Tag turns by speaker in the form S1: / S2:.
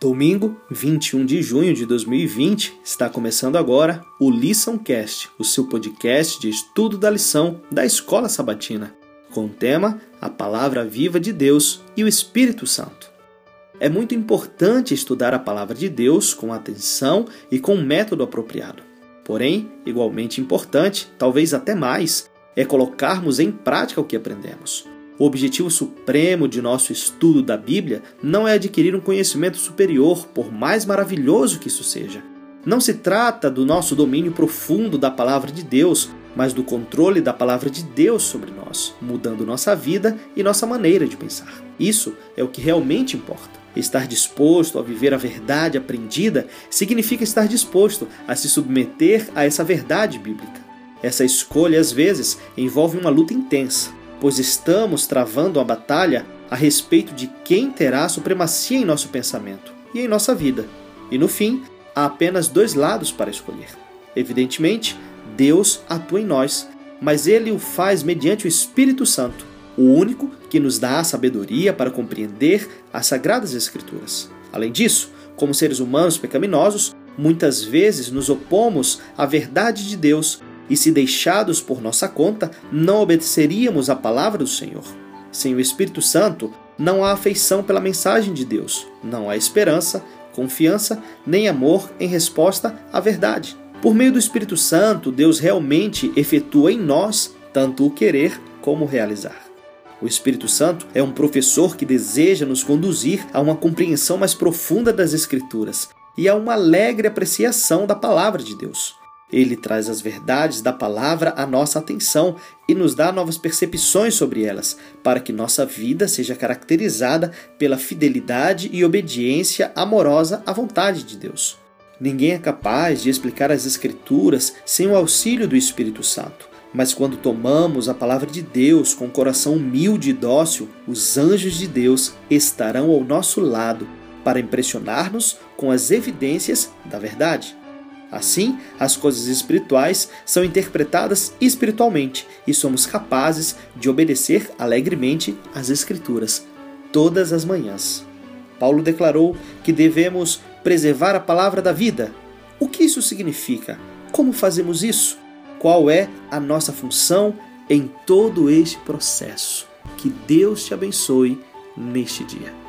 S1: Domingo, 21 de junho de 2020, está começando agora o LiçãoCast, o seu podcast de estudo da lição da Escola Sabatina, com o tema A Palavra Viva de Deus e o Espírito Santo. É muito importante estudar a Palavra de Deus com atenção e com um método apropriado. Porém, igualmente importante, talvez até mais, é colocarmos em prática o que aprendemos. O objetivo supremo de nosso estudo da Bíblia não é adquirir um conhecimento superior, por mais maravilhoso que isso seja. Não se trata do nosso domínio profundo da palavra de Deus, mas do controle da palavra de Deus sobre nós, mudando nossa vida e nossa maneira de pensar. Isso é o que realmente importa. Estar disposto a viver a verdade aprendida significa estar disposto a se submeter a essa verdade bíblica. Essa escolha, às vezes, envolve uma luta intensa, pois estamos travando a batalha a respeito de quem terá a supremacia em nosso pensamento e em nossa vida. E no fim, há apenas dois lados para escolher. Evidentemente, Deus atua em nós, mas ele o faz mediante o Espírito Santo, o único que nos dá a sabedoria para compreender as sagradas Escrituras. Além disso, como seres humanos pecaminosos, muitas vezes nos opomos à verdade de Deus e se deixados por nossa conta, não obedeceríamos à palavra do Senhor. Sem o Espírito Santo, não há afeição pela mensagem de Deus, não há esperança, confiança, nem amor em resposta à verdade. Por meio do Espírito Santo, Deus realmente efetua em nós tanto o querer como o realizar. O Espírito Santo é um professor que deseja nos conduzir a uma compreensão mais profunda das Escrituras e a uma alegre apreciação da palavra de Deus. Ele traz as verdades da palavra à nossa atenção e nos dá novas percepções sobre elas, para que nossa vida seja caracterizada pela fidelidade e obediência amorosa à vontade de Deus. Ninguém é capaz de explicar as Escrituras sem o auxílio do Espírito Santo. Mas quando tomamos a palavra de Deus com um coração humilde e dócil, os anjos de Deus estarão ao nosso lado para impressionar-nos com as evidências da verdade. Assim, as coisas espirituais são interpretadas espiritualmente e somos capazes de obedecer alegremente às Escrituras todas as manhãs. Paulo declarou que devemos preservar a palavra da vida. O que isso significa? Como fazemos isso? Qual é a nossa função em todo este processo? Que Deus te abençoe neste dia.